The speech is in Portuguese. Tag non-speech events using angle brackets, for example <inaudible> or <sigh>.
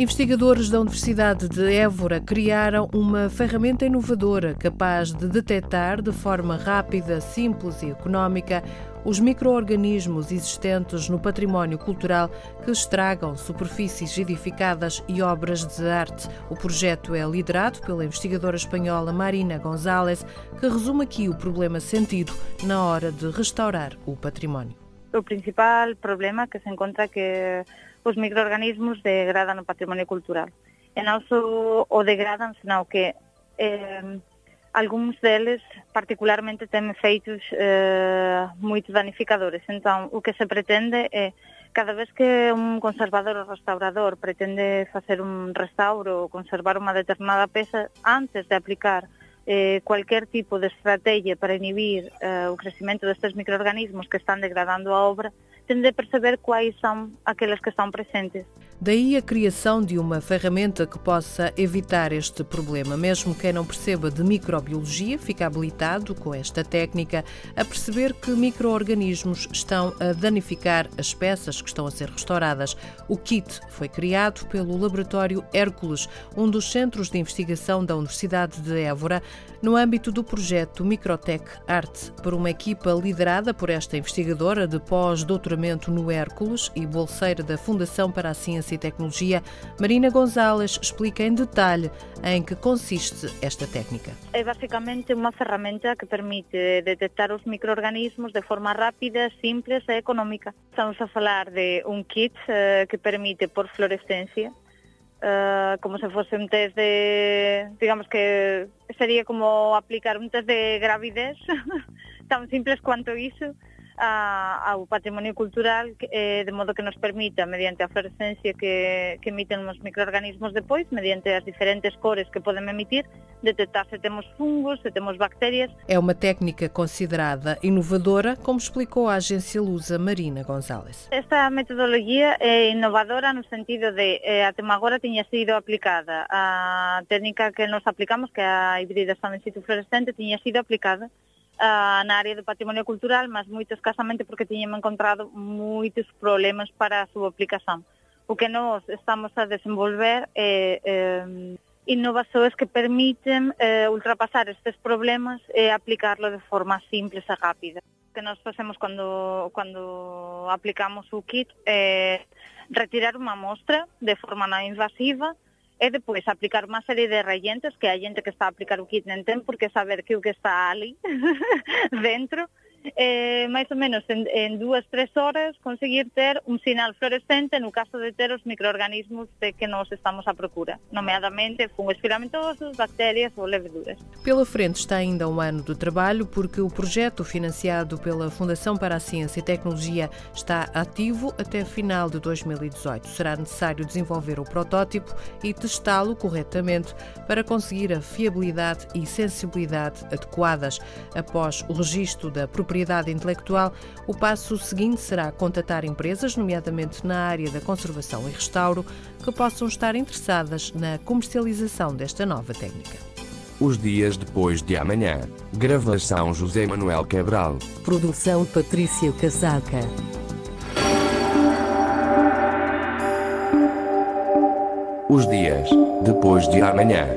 Investigadores da Universidade de Évora criaram uma ferramenta inovadora capaz de detectar de forma rápida, simples e económica os micro-organismos existentes no património cultural que estragam superfícies edificadas e obras de arte. O projeto é liderado pela investigadora espanhola Marina González, que resume aqui o problema sentido na hora de restaurar o património. O principal problema que se encontra que os microorganismos degradan o patrimonio cultural. E non só o degradan, senón que eh, algúns deles particularmente ten efeitos eh, moito danificadores. Entón, o que se pretende é cada vez que un conservador ou restaurador pretende facer un restauro ou conservar unha determinada peza antes de aplicar eh, cualquier tipo de estrategia para inhibir eh, o crecimento destes microorganismos que están degradando a obra, tende de perceber quais são aqueles que estão presentes. Daí a criação de uma ferramenta que possa evitar este problema. Mesmo quem não perceba de microbiologia fica habilitado com esta técnica a perceber que microorganismos estão a danificar as peças que estão a ser restauradas. O kit foi criado pelo Laboratório Hércules, um dos centros de investigação da Universidade de Évora, no âmbito do projeto Microtech Art, por uma equipa liderada por esta investigadora de pós-doutoramento no Hércules e bolseira da Fundação para a Ciência e Tecnologia, Marina Gonzalez explica em detalhe em que consiste esta técnica. É basicamente uma ferramenta que permite detectar os microorganismos de forma rápida, simples e económica. Estamos a falar de um kit uh, que permite por fluorescência Uh, como se fose un test de, digamos que sería como aplicar un test de gravidez, <laughs> tan simples cuanto iso, a, ao patrimonio cultural eh, de modo que nos permita, mediante a fluorescencia que, que emiten os microorganismos depois, mediante as diferentes cores que podem emitir, detectar se temos fungos, se temos bactérias. É uma técnica considerada inovadora, como explicou a agência Lusa Marina González. Esta metodologia é inovadora no sentido de, eh, até agora tinha sido aplicada. A técnica que nos aplicamos, que é a hibridação in situ fluorescente, tinha sido aplicada uh, na área do patrimonio cultural, mas moito escasamente porque tiñemos encontrado moitos problemas para a súa aplicación. O que nós estamos a desenvolver é eh, innovações que permiten eh, ultrapasar estes problemas e aplicarlo de forma simples e rápida. O que nós facemos quando, quando aplicamos o kit é retirar unha amostra de forma non invasiva, e depois aplicar unha serie de rellentes que a xente que está a aplicar o kit nenten porque saber que o que está ali <laughs> dentro eh, máis ou menos en, en dúas, tres horas conseguir ter un sinal fluorescente no caso de ter os microorganismos de que nos estamos a procura, nomeadamente fungos filamentosos, bactérias ou leveduras. Pela frente está ainda um ano de trabalho porque o projeto financiado pela Fundação para a Ciência e Tecnologia está ativo até final de 2018. Será necessário desenvolver o protótipo e testá-lo corretamente para conseguir a fiabilidade e sensibilidade adequadas. Após o registro da propriedade propriedade intelectual, o passo seguinte será contatar empresas, nomeadamente na área da conservação e restauro, que possam estar interessadas na comercialização desta nova técnica. Os dias depois de amanhã. Gravação José Manuel Cabral. Produção Patrícia Casaca. Os dias depois de amanhã.